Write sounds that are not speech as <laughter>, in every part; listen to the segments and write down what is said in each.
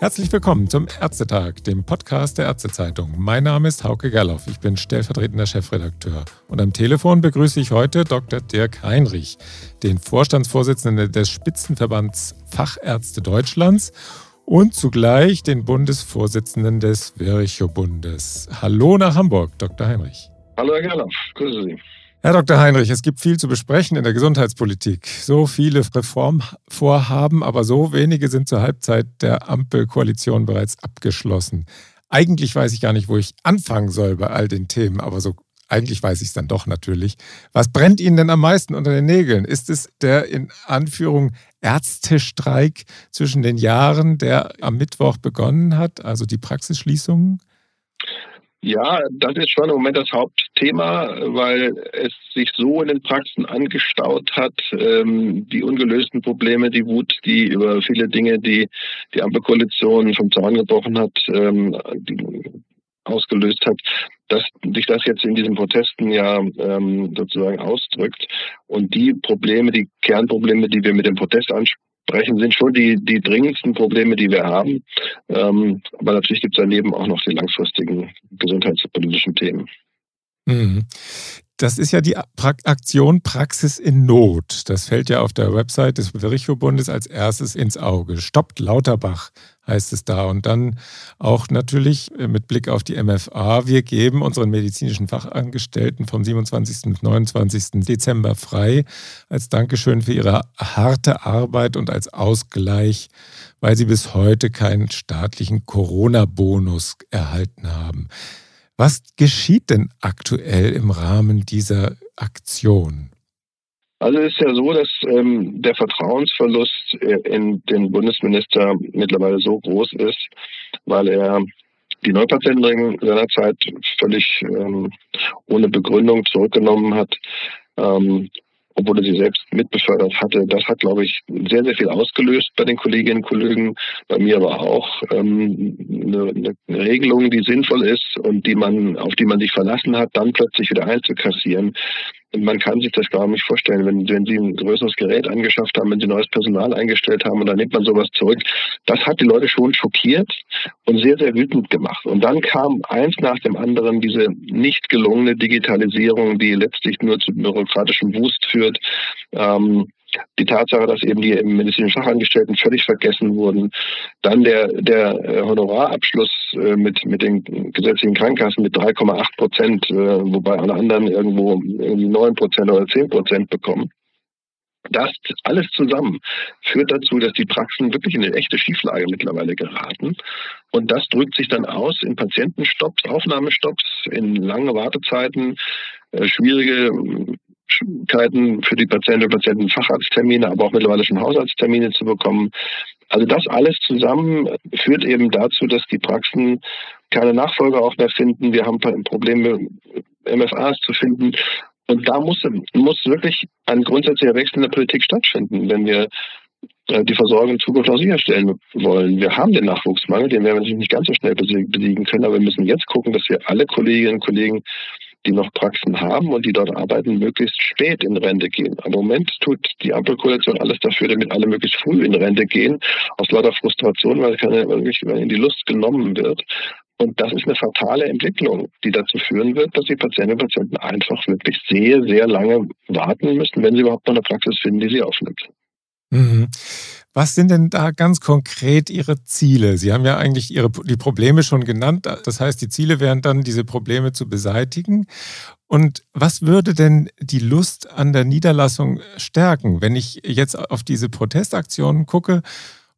Herzlich willkommen zum Ärztetag, dem Podcast der Ärztezeitung. Mein Name ist Hauke Gerloff, ich bin stellvertretender Chefredakteur. Und am Telefon begrüße ich heute Dr. Dirk Heinrich, den Vorstandsvorsitzenden des Spitzenverbands Fachärzte Deutschlands und zugleich den Bundesvorsitzenden des Virchow-Bundes. Hallo nach Hamburg, Dr. Heinrich. Hallo Herr Gerloff, grüße Sie. Herr Dr. Heinrich, es gibt viel zu besprechen in der Gesundheitspolitik. So viele Reformvorhaben, aber so wenige sind zur Halbzeit der Ampelkoalition bereits abgeschlossen. Eigentlich weiß ich gar nicht, wo ich anfangen soll bei all den Themen, aber so eigentlich weiß ich es dann doch natürlich. Was brennt Ihnen denn am meisten unter den Nägeln? Ist es der in Anführung Ärztestreik zwischen den Jahren, der am Mittwoch begonnen hat, also die Praxisschließungen? Ja, das ist schon im Moment das Hauptthema, weil es sich so in den Praxen angestaut hat, ähm, die ungelösten Probleme, die Wut, die über viele Dinge, die die Ampelkoalition vom Zaun gebrochen hat, ähm, ausgelöst hat, dass sich das jetzt in diesen Protesten ja ähm, sozusagen ausdrückt. Und die Probleme, die Kernprobleme, die wir mit dem Protest ansprechen, sprechen, sind schon die, die dringendsten Probleme, die wir haben. Ähm, aber natürlich gibt es daneben auch noch die langfristigen gesundheitspolitischen Themen. Mhm. Das ist ja die Aktion Praxis in Not. Das fällt ja auf der Website des Virchow-Bundes als erstes ins Auge. Stoppt Lauterbach heißt es da. Und dann auch natürlich äh, mit Blick auf die MFA, wir geben unseren medizinischen Fachangestellten vom 27. bis 29. Dezember frei als Dankeschön für ihre harte Arbeit und als Ausgleich, weil sie bis heute keinen staatlichen Corona-Bonus erhalten haben. Was geschieht denn aktuell im Rahmen dieser Aktion? Also es ist ja so, dass ähm, der Vertrauensverlust in den Bundesminister mittlerweile so groß ist, weil er die Neupatientenregelung seinerzeit völlig ähm, ohne Begründung zurückgenommen hat. Ähm, obwohl er sie selbst mitbefördert hatte. Das hat, glaube ich, sehr, sehr viel ausgelöst bei den Kolleginnen und Kollegen, bei mir aber auch. Ähm, eine, eine Regelung, die sinnvoll ist und die man, auf die man sich verlassen hat, dann plötzlich wieder einzukassieren, man kann sich das gar nicht vorstellen, wenn, wenn Sie ein größeres Gerät angeschafft haben, wenn Sie neues Personal eingestellt haben und dann nimmt man sowas zurück. Das hat die Leute schon schockiert und sehr, sehr wütend gemacht. Und dann kam eins nach dem anderen diese nicht gelungene Digitalisierung, die letztlich nur zu bürokratischem Wust führt. Ähm, die Tatsache, dass eben die medizinischen Fachangestellten völlig vergessen wurden, dann der, der äh, Honorarabschluss äh, mit, mit den gesetzlichen Krankenkassen mit 3,8 Prozent, äh, wobei alle anderen irgendwo irgendwie 9 Prozent oder 10 Prozent bekommen. Das alles zusammen führt dazu, dass die Praxen wirklich in eine echte Schieflage mittlerweile geraten. Und das drückt sich dann aus in Patientenstopps, Aufnahmestopps, in lange Wartezeiten, schwierige Schwierigkeiten für die Patientinnen und Patienten Facharzttermine, aber auch mittlerweile schon Hausarzttermine zu bekommen. Also das alles zusammen führt eben dazu, dass die Praxen keine Nachfolger auch mehr finden. Wir haben Probleme, MFAs zu finden. Und da muss, muss wirklich ein grundsätzlicher Wechsel in der Politik stattfinden, wenn wir äh, die Versorgung in Zukunft auch sicherstellen wollen. Wir haben den Nachwuchsmangel, den werden wir natürlich nicht ganz so schnell besiegen können, aber wir müssen jetzt gucken, dass wir alle Kolleginnen und Kollegen die noch Praxen haben und die dort arbeiten, möglichst spät in Rente gehen. Im Moment tut die Ampelkoalition alles dafür, damit alle möglichst früh in Rente gehen, aus lauter Frustration, weil, keine, weil ihnen die Lust genommen wird. Und das ist eine fatale Entwicklung, die dazu führen wird, dass die Patientinnen und Patienten einfach wirklich sehr, sehr lange warten müssen, wenn sie überhaupt noch eine Praxis finden, die sie aufnimmt. Mhm. Was sind denn da ganz konkret Ihre Ziele? Sie haben ja eigentlich Ihre, die Probleme schon genannt. Das heißt, die Ziele wären dann, diese Probleme zu beseitigen. Und was würde denn die Lust an der Niederlassung stärken? Wenn ich jetzt auf diese Protestaktionen gucke,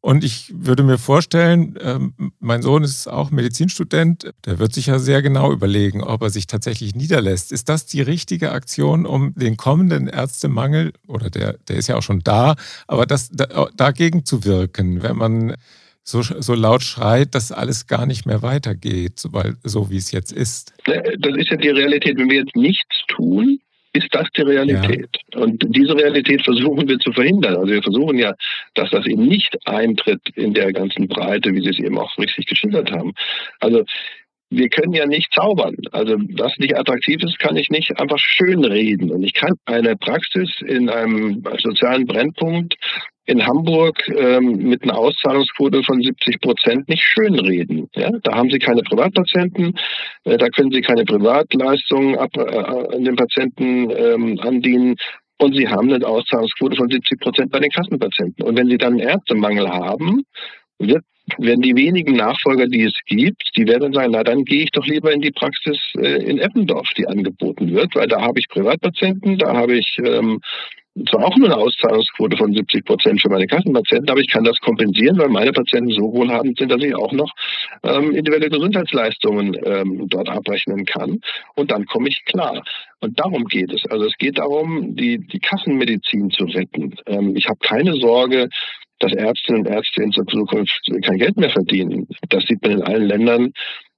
und ich würde mir vorstellen, ähm, mein Sohn ist auch Medizinstudent, der wird sich ja sehr genau überlegen, ob er sich tatsächlich niederlässt. Ist das die richtige Aktion, um den kommenden Ärztemangel, oder der, der ist ja auch schon da, aber das, da, dagegen zu wirken, wenn man so, so laut schreit, dass alles gar nicht mehr weitergeht, weil, so wie es jetzt ist? Das ist ja die Realität. Wenn wir jetzt nichts tun, ist das die Realität. Ja. Und diese Realität versuchen wir zu verhindern. Also wir versuchen ja, dass das eben nicht eintritt in der ganzen Breite, wie Sie es eben auch richtig geschildert haben. Also wir können ja nicht zaubern. Also was nicht attraktiv ist, kann ich nicht einfach schön reden. Und ich kann eine Praxis in einem sozialen Brennpunkt in Hamburg ähm, mit einer Auszahlungsquote von 70 Prozent nicht schönreden. Ja? Da haben Sie keine Privatpatienten, äh, da können Sie keine Privatleistungen ab, äh, an den Patienten ähm, andienen. Und Sie haben eine Auszahlungsquote von 70 Prozent bei den Kassenpatienten. Und wenn Sie dann einen Ärztemangel haben, wird werden die wenigen Nachfolger, die es gibt, die werden sagen, na dann gehe ich doch lieber in die Praxis äh, in Eppendorf, die angeboten wird, weil da habe ich Privatpatienten, da habe ich ähm, zwar auch nur eine Auszahlungsquote von 70 Prozent für meine Kassenpatienten, aber ich kann das kompensieren, weil meine Patienten so wohlhabend sind, dass ich auch noch ähm, individuelle Gesundheitsleistungen ähm, dort abrechnen kann. Und dann komme ich klar. Und darum geht es. Also es geht darum, die, die Kassenmedizin zu retten. Ähm, ich habe keine Sorge, dass Ärztinnen und Ärzte in Zukunft kein Geld mehr verdienen. Das sieht man in allen Ländern,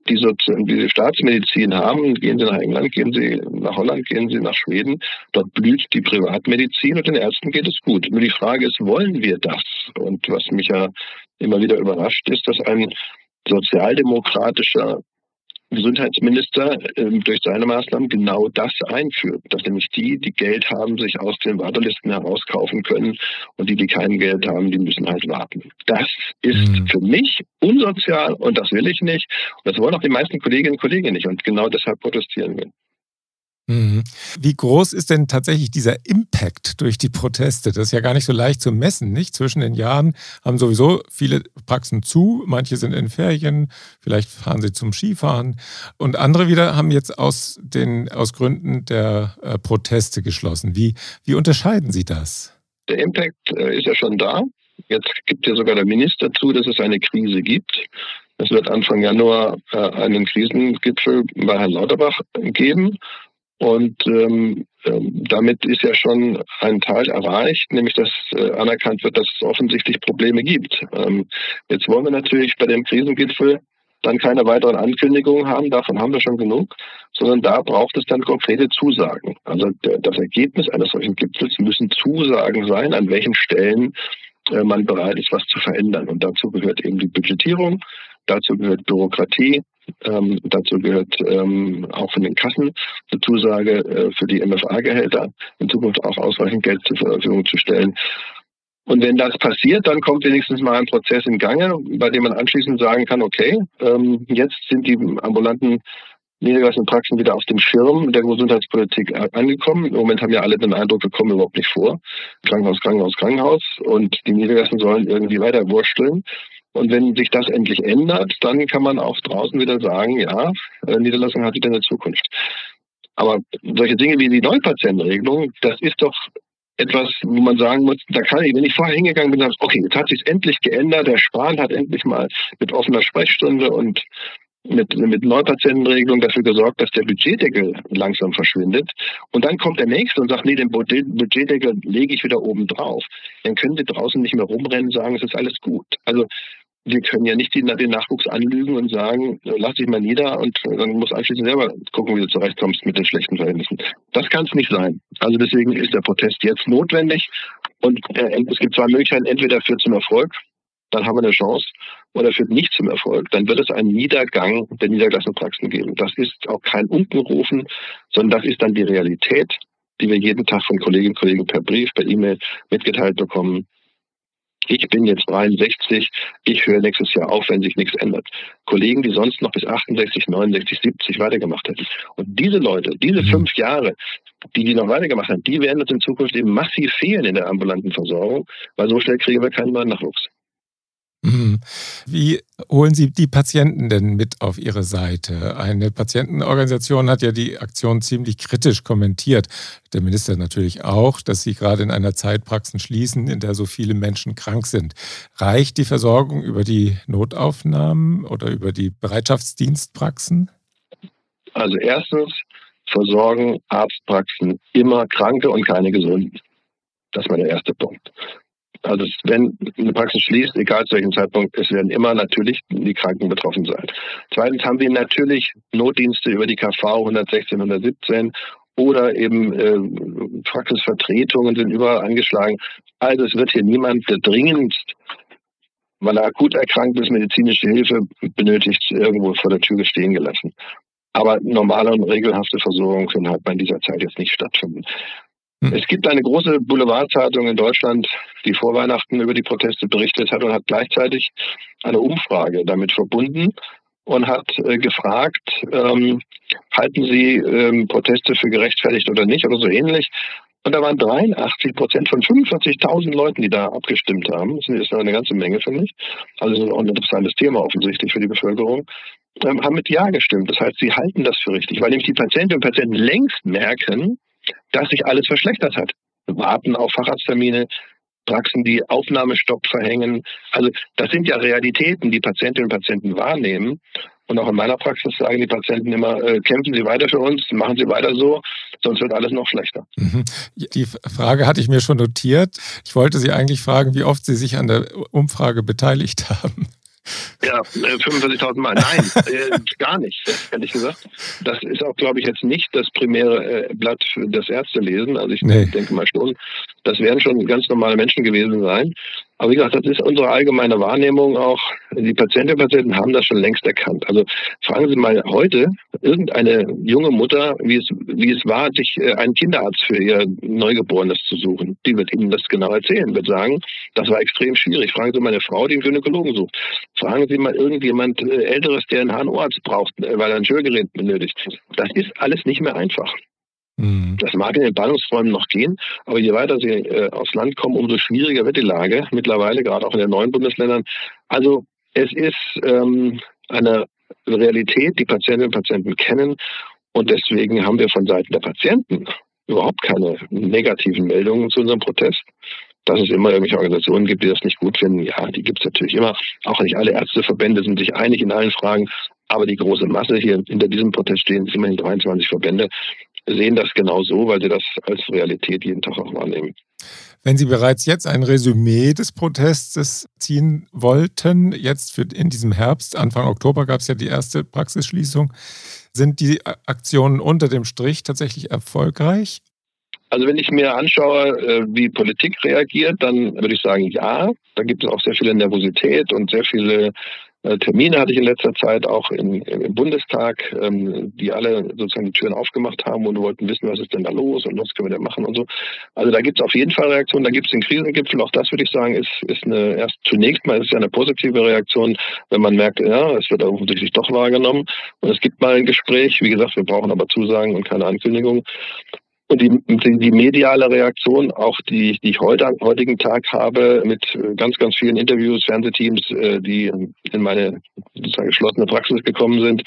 die sozusagen diese Staatsmedizin haben. Gehen Sie nach England, gehen Sie nach Holland, gehen Sie nach Schweden. Dort blüht die Privatmedizin und den Ärzten geht es gut. Nur die Frage ist, wollen wir das? Und was mich ja immer wieder überrascht, ist, dass ein sozialdemokratischer Gesundheitsminister ähm, durch seine Maßnahmen genau das einführt, dass nämlich die, die Geld haben, sich aus den Wartelisten herauskaufen können und die, die kein Geld haben, die müssen halt warten. Das ist mhm. für mich unsozial und das will ich nicht. Und das wollen auch die meisten Kolleginnen und Kollegen nicht und genau deshalb protestieren wir. Mhm. Wie groß ist denn tatsächlich dieser Impact durch die Proteste? Das ist ja gar nicht so leicht zu messen, nicht? Zwischen den Jahren haben sowieso viele Praxen zu, manche sind in Ferien, vielleicht fahren sie zum Skifahren und andere wieder haben jetzt aus, den, aus Gründen der äh, Proteste geschlossen. Wie, wie unterscheiden Sie das? Der Impact äh, ist ja schon da. Jetzt gibt ja sogar der Minister zu, dass es eine Krise gibt. Es wird Anfang Januar äh, einen Krisengipfel bei Herrn Lauterbach geben. Und ähm, ähm, damit ist ja schon ein Teil erreicht, nämlich dass äh, anerkannt wird, dass es offensichtlich Probleme gibt. Ähm, jetzt wollen wir natürlich bei dem Krisengipfel dann keine weiteren Ankündigungen haben, davon haben wir schon genug, sondern da braucht es dann konkrete Zusagen. Also das Ergebnis eines solchen Gipfels müssen Zusagen sein, an welchen Stellen äh, man bereit ist, was zu verändern. Und dazu gehört eben die Budgetierung, dazu gehört Bürokratie, ähm, dazu gehört ähm, auch von den Kassen eine Zusage äh, für die MFA-Gehälter in Zukunft auch ausreichend Geld zur Verfügung zu stellen. Und wenn das passiert, dann kommt wenigstens mal ein Prozess in Gange, bei dem man anschließend sagen kann, okay, ähm, jetzt sind die ambulanten niedergelassenen Praxen wieder auf dem Schirm der Gesundheitspolitik angekommen. Im Moment haben ja alle den Eindruck, wir kommen überhaupt nicht vor. Krankenhaus, Krankenhaus, Krankenhaus. Und die Niedergelassenen sollen irgendwie weiter wursteln. Und wenn sich das endlich ändert, dann kann man auch draußen wieder sagen, ja, äh, Niederlassung hat wieder eine Zukunft. Aber solche Dinge wie die Neupatientenregelung, das ist doch etwas, wo man sagen muss, da kann ich, wenn ich vorher hingegangen bin, sage, okay, jetzt hat sich endlich geändert, der Spahn hat endlich mal mit offener Sprechstunde und mit, mit Neupatientenregelung dafür gesorgt, dass der Budgetdeckel langsam verschwindet. Und dann kommt der Nächste und sagt, nee, den Budgetdeckel lege ich wieder oben drauf. Dann können Sie draußen nicht mehr rumrennen und sagen, es ist alles gut. Also wir können ja nicht den, Nachwuchs anlügen und sagen, lass dich mal nieder und dann muss anschließend selber gucken, wie du zurechtkommst mit den schlechten Verhältnissen. Das kann es nicht sein. Also deswegen ist der Protest jetzt notwendig und äh, es gibt zwei Möglichkeiten, entweder führt zum Erfolg, dann haben wir eine Chance, oder führt nicht zum Erfolg, dann wird es einen Niedergang der niedergelassenen Praxen geben. Das ist auch kein Unkenrufen, sondern das ist dann die Realität, die wir jeden Tag von Kolleginnen und Kollegen per Brief, per E-Mail mitgeteilt bekommen ich bin jetzt 63, ich höre nächstes Jahr auf, wenn sich nichts ändert. Kollegen, die sonst noch bis 68, 69, 70 weitergemacht hätten. Und diese Leute, diese mhm. fünf Jahre, die die noch weitergemacht haben, die werden uns in Zukunft eben massiv fehlen in der ambulanten Versorgung, weil so schnell kriegen wir keinen neuen Nachwuchs. Mhm. Wie holen Sie die Patienten denn mit auf Ihre Seite? Eine Patientenorganisation hat ja die Aktion ziemlich kritisch kommentiert. Der Minister natürlich auch, dass Sie gerade in einer Zeit Praxen schließen, in der so viele Menschen krank sind. Reicht die Versorgung über die Notaufnahmen oder über die Bereitschaftsdienstpraxen? Also erstens versorgen Arztpraxen immer Kranke und keine Gesunden. Das ist mein erster Punkt. Also wenn eine Praxis schließt, egal zu welchem Zeitpunkt, es werden immer natürlich die Kranken betroffen sein. Zweitens haben wir natürlich Notdienste über die KV 116, 117 oder eben äh, Praxisvertretungen sind überall angeschlagen. Also es wird hier niemand, der dringendst, weil er akut erkrankt ist, medizinische Hilfe benötigt, irgendwo vor der Tür stehen gelassen. Aber normale und regelhafte Versorgung können halt bei dieser Zeit jetzt nicht stattfinden. Hm. Es gibt eine große Boulevardzeitung in Deutschland, die vor Weihnachten über die Proteste berichtet hat und hat gleichzeitig eine Umfrage damit verbunden und hat äh, gefragt, ähm, halten Sie ähm, Proteste für gerechtfertigt oder nicht oder so ähnlich. Und da waren 83 Prozent von 45.000 Leuten, die da abgestimmt haben. Das ist eine ganze Menge, finde ich. Also ist auch ein interessantes Thema offensichtlich für die Bevölkerung. Ähm, haben mit Ja gestimmt. Das heißt, sie halten das für richtig, weil nämlich die Patientinnen und Patienten längst merken, dass sich alles verschlechtert hat. Warten auf Facharzttermine, Praxen, die Aufnahmestopp verhängen. Also das sind ja Realitäten, die Patientinnen und Patienten wahrnehmen. Und auch in meiner Praxis sagen die Patienten immer, äh, kämpfen Sie weiter für uns, machen Sie weiter so, sonst wird alles noch schlechter. Mhm. Die Frage hatte ich mir schon notiert. Ich wollte Sie eigentlich fragen, wie oft Sie sich an der Umfrage beteiligt haben. Ja, 45.000 äh, Mal. Nein, <laughs> äh, gar nicht, ehrlich gesagt. Das ist auch, glaube ich, jetzt nicht das primäre äh, Blatt für das Ärztelesen. Also ich nee. denke mal schon, das werden schon ganz normale Menschen gewesen sein. Aber wie gesagt, das ist unsere allgemeine Wahrnehmung auch. Die Patientinnen und Patienten haben das schon längst erkannt. Also fragen Sie mal heute irgendeine junge Mutter, wie es, wie es war, sich äh, einen Kinderarzt für ihr Neugeborenes zu suchen. Die wird Ihnen das genau erzählen, wird sagen, das war extrem schwierig. Fragen Sie mal eine Frau, die einen Gynäkologen sucht. Fragen Sie mal irgendjemand äh, Älteres, der einen HNO-Arzt braucht, äh, weil er ein Schürgerät benötigt. Das ist alles nicht mehr einfach. Mhm. Das mag in den Ballungsräumen noch gehen, aber je weiter sie äh, aufs Land kommen, umso schwieriger wird die Lage mittlerweile, gerade auch in den neuen Bundesländern. Also es ist ähm, eine Realität, die Patientinnen und Patienten kennen und deswegen haben wir von Seiten der Patienten überhaupt keine negativen Meldungen zu unserem Protest. Dass es immer irgendwelche Organisationen gibt, die das nicht gut finden, ja, die gibt es natürlich immer. Auch nicht alle Ärzteverbände sind sich einig in allen Fragen, aber die große Masse hier hinter diesem Protest stehen, immerhin 23 Verbände, sehen das genau so, weil sie das als Realität jeden Tag auch wahrnehmen. Wenn Sie bereits jetzt ein Resümee des Protestes ziehen wollten, jetzt in diesem Herbst, Anfang Oktober gab es ja die erste Praxisschließung, sind die Aktionen unter dem Strich tatsächlich erfolgreich? Also wenn ich mir anschaue, äh, wie Politik reagiert, dann würde ich sagen, ja, da gibt es auch sehr viele Nervosität und sehr viele Termine hatte ich in letzter Zeit auch in, im Bundestag, ähm, die alle sozusagen die Türen aufgemacht haben und wollten wissen, was ist denn da los und was können wir denn machen und so. Also da gibt es auf jeden Fall Reaktionen. Da gibt es den Krisengipfel. Auch das würde ich sagen, ist, ist eine erst zunächst mal ist ja eine positive Reaktion, wenn man merkt, ja, es wird offensichtlich doch wahrgenommen und es gibt mal ein Gespräch. Wie gesagt, wir brauchen aber Zusagen und keine Ankündigung. Und die, die, mediale Reaktion, auch die, die ich heute am heutigen Tag habe, mit äh, ganz, ganz vielen Interviews, Fernsehteams, äh, die in meine sozusagen geschlossene Praxis gekommen sind,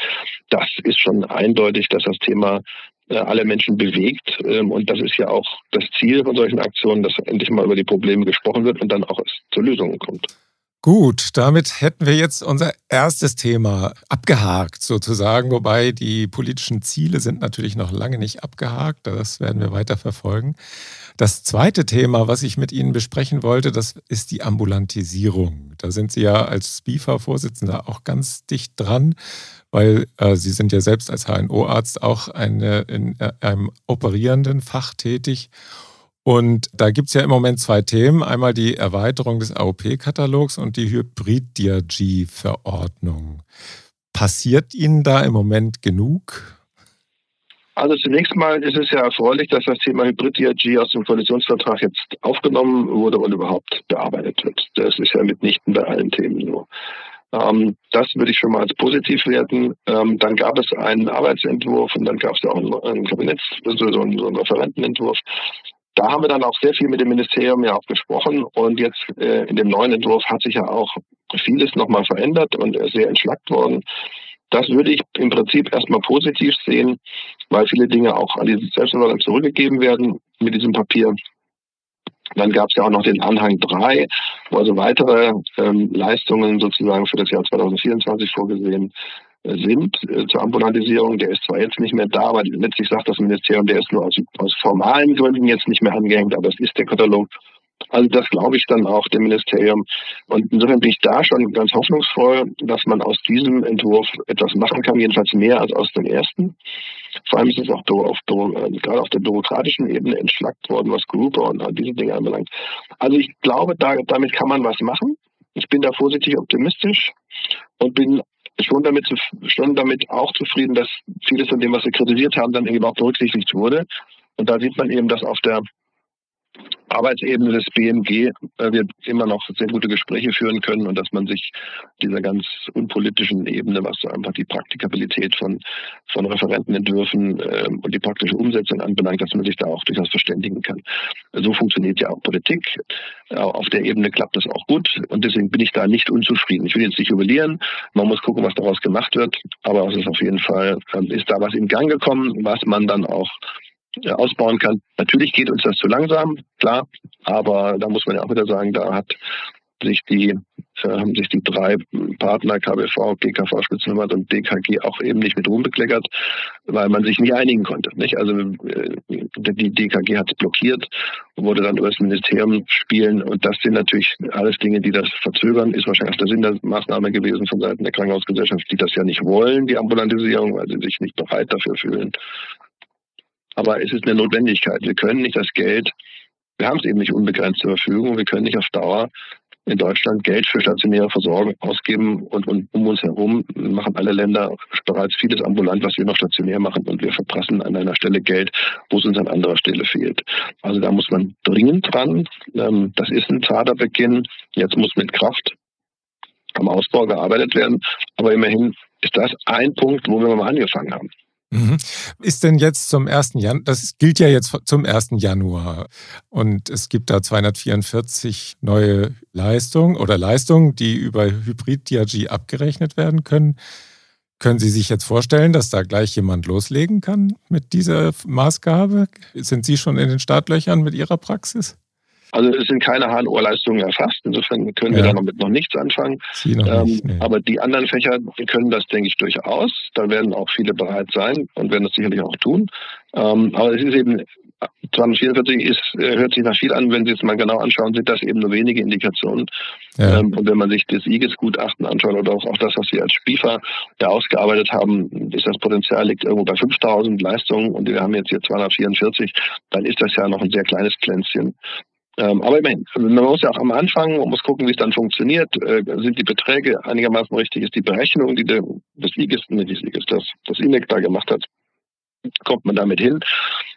das ist schon eindeutig, dass das Thema äh, alle Menschen bewegt. Ähm, und das ist ja auch das Ziel von solchen Aktionen, dass endlich mal über die Probleme gesprochen wird und dann auch es zu Lösungen kommt. Gut, damit hätten wir jetzt unser erstes Thema abgehakt sozusagen, wobei die politischen Ziele sind natürlich noch lange nicht abgehakt, das werden wir weiter verfolgen. Das zweite Thema, was ich mit Ihnen besprechen wollte, das ist die Ambulantisierung. Da sind Sie ja als BIFA-Vorsitzender auch ganz dicht dran, weil äh, Sie sind ja selbst als HNO-Arzt auch eine, in äh, einem operierenden Fach tätig. Und da gibt es ja im Moment zwei Themen. Einmal die Erweiterung des AOP-Katalogs und die Hybrid-DRG-Verordnung. Passiert Ihnen da im Moment genug? Also zunächst mal ist es ja erfreulich, dass das Thema Hybrid-DRG aus dem Koalitionsvertrag jetzt aufgenommen wurde und überhaupt bearbeitet wird. Das ist ja mitnichten bei allen Themen so. Ähm, das würde ich schon mal als positiv werten. Ähm, dann gab es einen Arbeitsentwurf und dann gab es ja auch einen Kabinetts-, also so einen, so einen Referentenentwurf. Da haben wir dann auch sehr viel mit dem Ministerium ja auch gesprochen und jetzt äh, in dem neuen Entwurf hat sich ja auch vieles nochmal verändert und sehr entschlackt worden. Das würde ich im Prinzip erstmal positiv sehen, weil viele Dinge auch an die Selbstverwaltung zurückgegeben werden mit diesem Papier. Dann gab es ja auch noch den Anhang 3, wo also weitere ähm, Leistungen sozusagen für das Jahr 2024 vorgesehen sind äh, zur Ambulantisierung. Der ist zwar jetzt nicht mehr da, aber letztlich sagt das Ministerium, der ist nur aus, aus formalen Gründen jetzt nicht mehr angehängt, aber es ist der Katalog. Also das glaube ich dann auch dem Ministerium. Und insofern bin ich da schon ganz hoffnungsvoll, dass man aus diesem Entwurf etwas machen kann, jedenfalls mehr als aus dem ersten. Vor allem ist es auch auf, äh, gerade auf der bürokratischen Ebene entschlackt worden, was Grouper und all diese Dinge anbelangt. Also ich glaube, da, damit kann man was machen. Ich bin da vorsichtig optimistisch und bin schon damit, schon damit auch zufrieden, dass vieles von dem, was wir kritisiert haben, dann eben auch berücksichtigt wurde. Und da sieht man eben, dass auf der Arbeitsebene des BMG äh, wir immer noch sehr gute Gespräche führen können und dass man sich dieser ganz unpolitischen Ebene, was einfach die Praktikabilität von, von Referentenentwürfen äh, und die praktische Umsetzung anbelangt, dass man sich da auch durchaus verständigen kann. So funktioniert ja auch Politik. Auf der Ebene klappt das auch gut und deswegen bin ich da nicht unzufrieden. Ich will jetzt nicht jubilieren, man muss gucken, was daraus gemacht wird, aber es ist auf jeden Fall, äh, ist da was in Gang gekommen, was man dann auch ausbauen kann. Natürlich geht uns das zu langsam, klar, aber da muss man ja auch wieder sagen, da hat sich die äh, haben sich die drei Partner KBV, GKV Spitzenverband und DKG auch eben nicht mit Ruhm bekleckert, weil man sich nicht einigen konnte. Nicht? Also äh, die DKG hat es blockiert, wurde dann über das Ministerium spielen und das sind natürlich alles Dinge, die das verzögern, ist wahrscheinlich auch der Sinn der Maßnahme gewesen von Seiten der Krankenhausgesellschaft, die das ja nicht wollen, die Ambulantisierung, weil sie sich nicht bereit dafür fühlen. Aber es ist eine Notwendigkeit. Wir können nicht das Geld, wir haben es eben nicht unbegrenzt zur Verfügung, wir können nicht auf Dauer in Deutschland Geld für stationäre Versorgung ausgeben und, und um uns herum machen alle Länder bereits vieles ambulant, was wir noch stationär machen und wir verprassen an einer Stelle Geld, wo es uns an anderer Stelle fehlt. Also da muss man dringend dran. Ähm, das ist ein zarter Beginn. Jetzt muss mit Kraft am Ausbau gearbeitet werden. Aber immerhin ist das ein Punkt, wo wir mal angefangen haben. Mhm. Ist denn jetzt zum 1. Januar, das gilt ja jetzt zum 1. Januar und es gibt da 244 neue Leistungen oder Leistungen, die über Hybrid-DRG abgerechnet werden können. Können Sie sich jetzt vorstellen, dass da gleich jemand loslegen kann mit dieser Maßgabe? Sind Sie schon in den Startlöchern mit Ihrer Praxis? Also es sind keine HNO-Leistungen erfasst. Insofern können wir ja. damit noch nichts anfangen. Noch ähm, nicht, nee. Aber die anderen Fächer können das, denke ich, durchaus. Da werden auch viele bereit sein und werden das sicherlich auch tun. Ähm, aber es ist eben 244 ist, äh, hört sich nach viel an, wenn Sie es mal genau anschauen, sind das eben nur wenige Indikationen. Ja. Ähm, und wenn man sich das IGES-Gutachten anschaut oder auch, auch das, was wir als SPIFA ja ausgearbeitet haben, ist das Potenzial liegt irgendwo bei 5000 Leistungen und wir haben jetzt hier 244, dann ist das ja noch ein sehr kleines Pflänzchen. Ähm, aber immerhin, man muss ja auch am Anfang, man muss gucken, wie es dann funktioniert. Äh, sind die Beträge einigermaßen richtig? Ist die Berechnung, die der, das nicht das das, das INEC da gemacht hat, kommt man damit hin?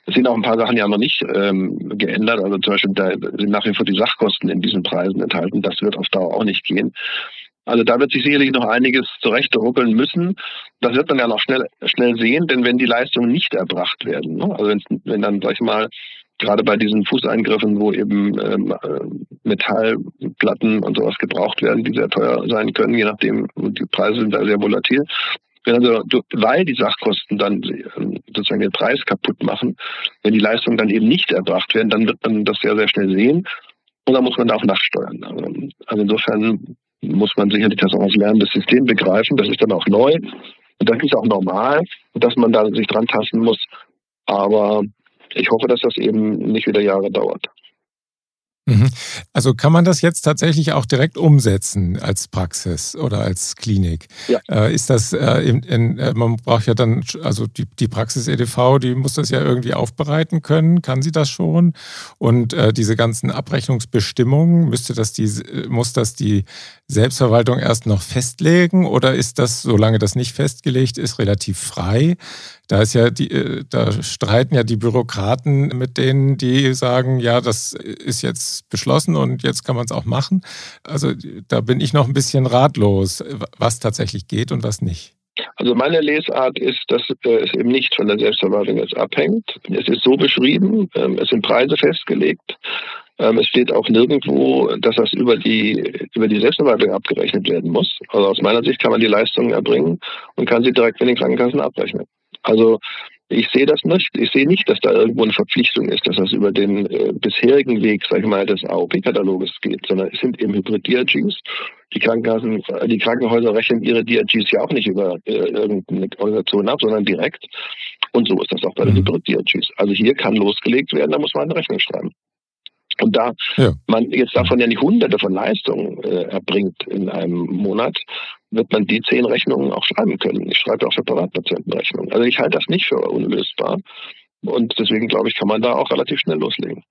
Es sind auch ein paar Sachen ja noch nicht ähm, geändert. Also zum Beispiel da sind nach wie vor die Sachkosten in diesen Preisen enthalten. Das wird auf Dauer auch nicht gehen. Also da wird sich sicherlich noch einiges zurechtruckeln müssen. Das wird man ja noch schnell, schnell sehen, denn wenn die Leistungen nicht erbracht werden, ne? also wenn dann, sag ich mal, gerade bei diesen Fußeingriffen, wo eben ähm, äh, Metallplatten und sowas gebraucht werden, die sehr teuer sein können, je nachdem, die Preise sind da sehr volatil. Wenn also, weil die Sachkosten dann ähm, sozusagen den Preis kaputt machen, wenn die Leistungen dann eben nicht erbracht werden, dann wird man das sehr, sehr schnell sehen. Und dann muss man da auch nachsteuern. Also insofern muss man sicherlich das auch als lernendes System begreifen. Das ist dann auch neu. Und das ist auch normal, dass man da sich dran tasten muss. Aber ich hoffe, dass das eben nicht wieder Jahre dauert. Mhm. Also kann man das jetzt tatsächlich auch direkt umsetzen als Praxis oder als Klinik? Ja. Äh, ist das, äh, in, in, äh, man braucht ja dann, also die, die Praxis-EDV, die muss das ja irgendwie aufbereiten können. Kann sie das schon? Und äh, diese ganzen Abrechnungsbestimmungen, müsste das die, muss das die Selbstverwaltung erst noch festlegen oder ist das, solange das nicht festgelegt ist, relativ frei? Da ist ja die, da streiten ja die Bürokraten mit denen, die sagen, ja, das ist jetzt beschlossen und jetzt kann man es auch machen. Also da bin ich noch ein bisschen ratlos, was tatsächlich geht und was nicht. Also meine Lesart ist, dass äh, es eben nicht von der Selbstverwaltung jetzt abhängt. Es ist so beschrieben, ähm, es sind Preise festgelegt. Ähm, es steht auch nirgendwo, dass das über die, über die Selbstverwaltung abgerechnet werden muss. Also aus meiner Sicht kann man die Leistungen erbringen und kann sie direkt mit den Krankenkassen abrechnen. Also ich sehe das nicht. Ich sehe nicht, dass da irgendwo eine Verpflichtung ist, dass das über den äh, bisherigen Weg, sag ich mal, des AOP-Kataloges geht, sondern es sind eben Hybrid-DRGs. Die Krankenkassen, äh, die Krankenhäuser rechnen ihre DRGs ja auch nicht über äh, irgendeine Organisation ab, sondern direkt. Und so ist das auch bei den mhm. Hybrid-DRGs. Also hier kann losgelegt werden, da muss man eine Rechnung schreiben. Und da ja. man jetzt davon ja nicht hunderte von Leistungen äh, erbringt in einem Monat, wird man die zehn Rechnungen auch schreiben können. Ich schreibe auch für Privatpatientenrechnungen. Also ich halte das nicht für unlösbar. Und deswegen glaube ich, kann man da auch relativ schnell loslegen.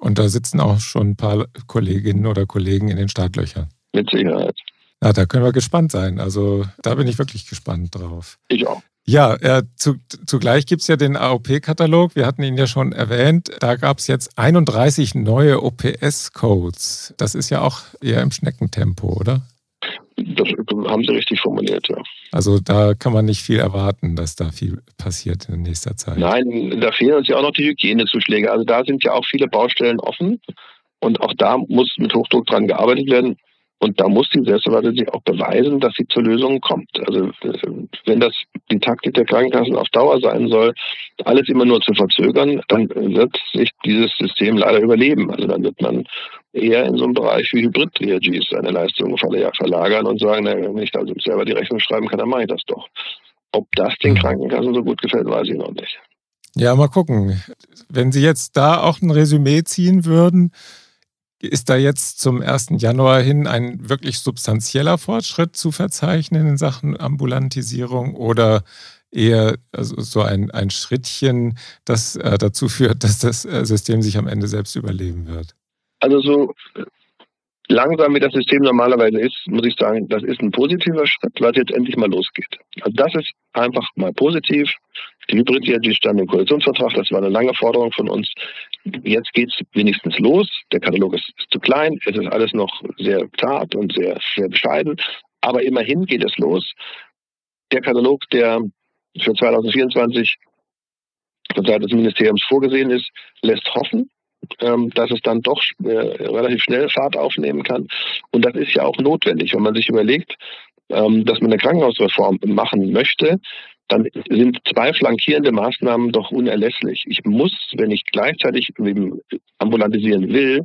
Und da sitzen auch schon ein paar Kolleginnen oder Kollegen in den Startlöchern. Mit Sicherheit. Na, da können wir gespannt sein. Also da bin ich wirklich gespannt drauf. Ich auch. Ja, äh, zu, zugleich gibt es ja den AOP-Katalog. Wir hatten ihn ja schon erwähnt. Da gab es jetzt 31 neue OPS-Codes. Das ist ja auch eher im Schneckentempo, oder? Das haben Sie richtig formuliert, ja. Also da kann man nicht viel erwarten, dass da viel passiert in nächster Zeit. Nein, da fehlen uns ja auch noch die Hygienezuschläge. Also da sind ja auch viele Baustellen offen. Und auch da muss mit Hochdruck dran gearbeitet werden. Und da muss die Selbstverwaltung sich auch beweisen, dass sie zur Lösung kommt. Also wenn das die Taktik der Krankenkassen auf Dauer sein soll, alles immer nur zu verzögern, dann wird sich dieses System leider überleben. Also dann wird man eher in so einem Bereich wie Hybrid-DRGs seine Leistungen verlagern und sagen, na, wenn ich da selber die Rechnung schreiben kann, dann mache ich das doch. Ob das den. Krankenkassen so gut gefällt, weiß ich noch nicht. Ja, mal gucken. Wenn Sie jetzt da auch ein Resümee ziehen würden, ist da jetzt zum 1. Januar hin ein wirklich substanzieller Fortschritt zu verzeichnen in Sachen Ambulantisierung oder eher also so ein, ein Schrittchen, das äh, dazu führt, dass das äh, System sich am Ende selbst überleben wird? Also so langsam wie das System normalerweise ist, muss ich sagen, das ist ein positiver Schritt, es jetzt endlich mal losgeht. Also das ist einfach mal positiv. Die Hybrid-DRG stand im Koalitionsvertrag, das war eine lange Forderung von uns. Jetzt geht es wenigstens los. Der Katalog ist, zu klein, es ist alles noch sehr zart und sehr, sehr bescheiden, aber immerhin geht es los. Der Katalog, der für 2024 von Seiten des Ministeriums vorgesehen ist, lässt hoffen ähm, dass es dann doch äh, relativ schnell Fahrt aufnehmen kann. Und das ist ja auch notwendig, wenn man sich überlegt, ähm, dass man eine Krankenhausreform machen möchte, dann sind zwei flankierende Maßnahmen doch unerlässlich. Ich muss, wenn ich gleichzeitig ambulantisieren will,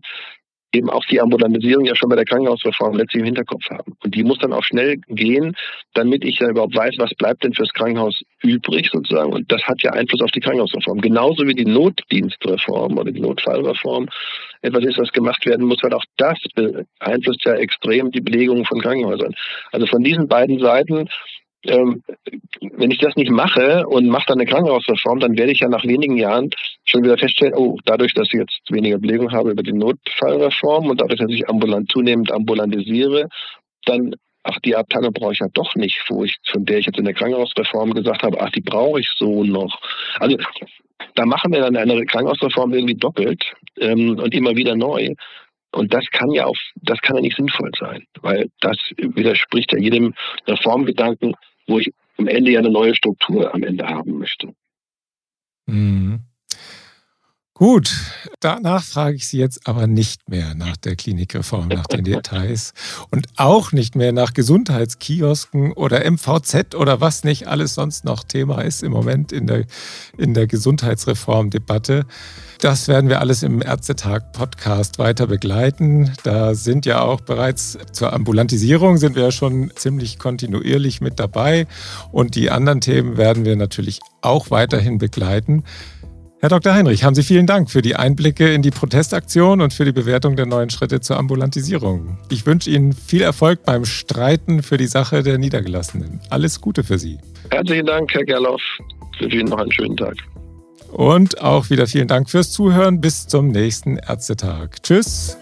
eben auch die Ambulantisierung ja schon bei der Krankenhausreform letztlich im Hinterkopf haben. Und die muss dann auch schnell gehen, damit ich ja überhaupt weiß, was bleibt denn fürs Krankenhaus übrig sozusagen. Und das hat ja Einfluss auf die Krankenhausreform. Genauso wie die Notdienstreform oder die Notfallreform etwas ist, was gemacht werden muss, weil auch das beeinflusst ja extrem die Belegung von Krankenhäusern. Also von diesen beiden Seiten ähm, wenn ich das nicht mache und mache dann eine Krankenhausreform, dann werde ich ja nach wenigen Jahren schon wieder feststellen, oh, dadurch, dass ich jetzt weniger Belegung habe über die Notfallreform und dadurch, dass ich ambulant zunehmend ambulantisiere, dann ach, die Abteilung brauche ich ja doch nicht, wo ich, von der ich jetzt in der Krankenhausreform gesagt habe, ach, die brauche ich so noch. Also da machen wir dann eine Krankenhausreform irgendwie doppelt ähm, und immer wieder neu. Und das kann ja auch, das kann ja nicht sinnvoll sein, weil das widerspricht ja jedem Reformgedanken, wo ich am Ende ja eine neue Struktur am Ende haben möchte. Mhm. Gut, danach frage ich Sie jetzt aber nicht mehr nach der Klinikreform, nach den Details und auch nicht mehr nach Gesundheitskiosken oder MVZ oder was nicht alles sonst noch Thema ist im Moment in der, in der Gesundheitsreformdebatte. Das werden wir alles im Ärztetag-Podcast weiter begleiten. Da sind ja auch bereits zur Ambulantisierung sind wir ja schon ziemlich kontinuierlich mit dabei und die anderen Themen werden wir natürlich auch weiterhin begleiten. Herr Dr. Heinrich, haben Sie vielen Dank für die Einblicke in die Protestaktion und für die Bewertung der neuen Schritte zur Ambulantisierung. Ich wünsche Ihnen viel Erfolg beim Streiten für die Sache der Niedergelassenen. Alles Gute für Sie. Herzlichen Dank, Herr Gerloff. Ich wünsche Ihnen noch einen schönen Tag. Und auch wieder vielen Dank fürs Zuhören. Bis zum nächsten Ärztetag. Tschüss.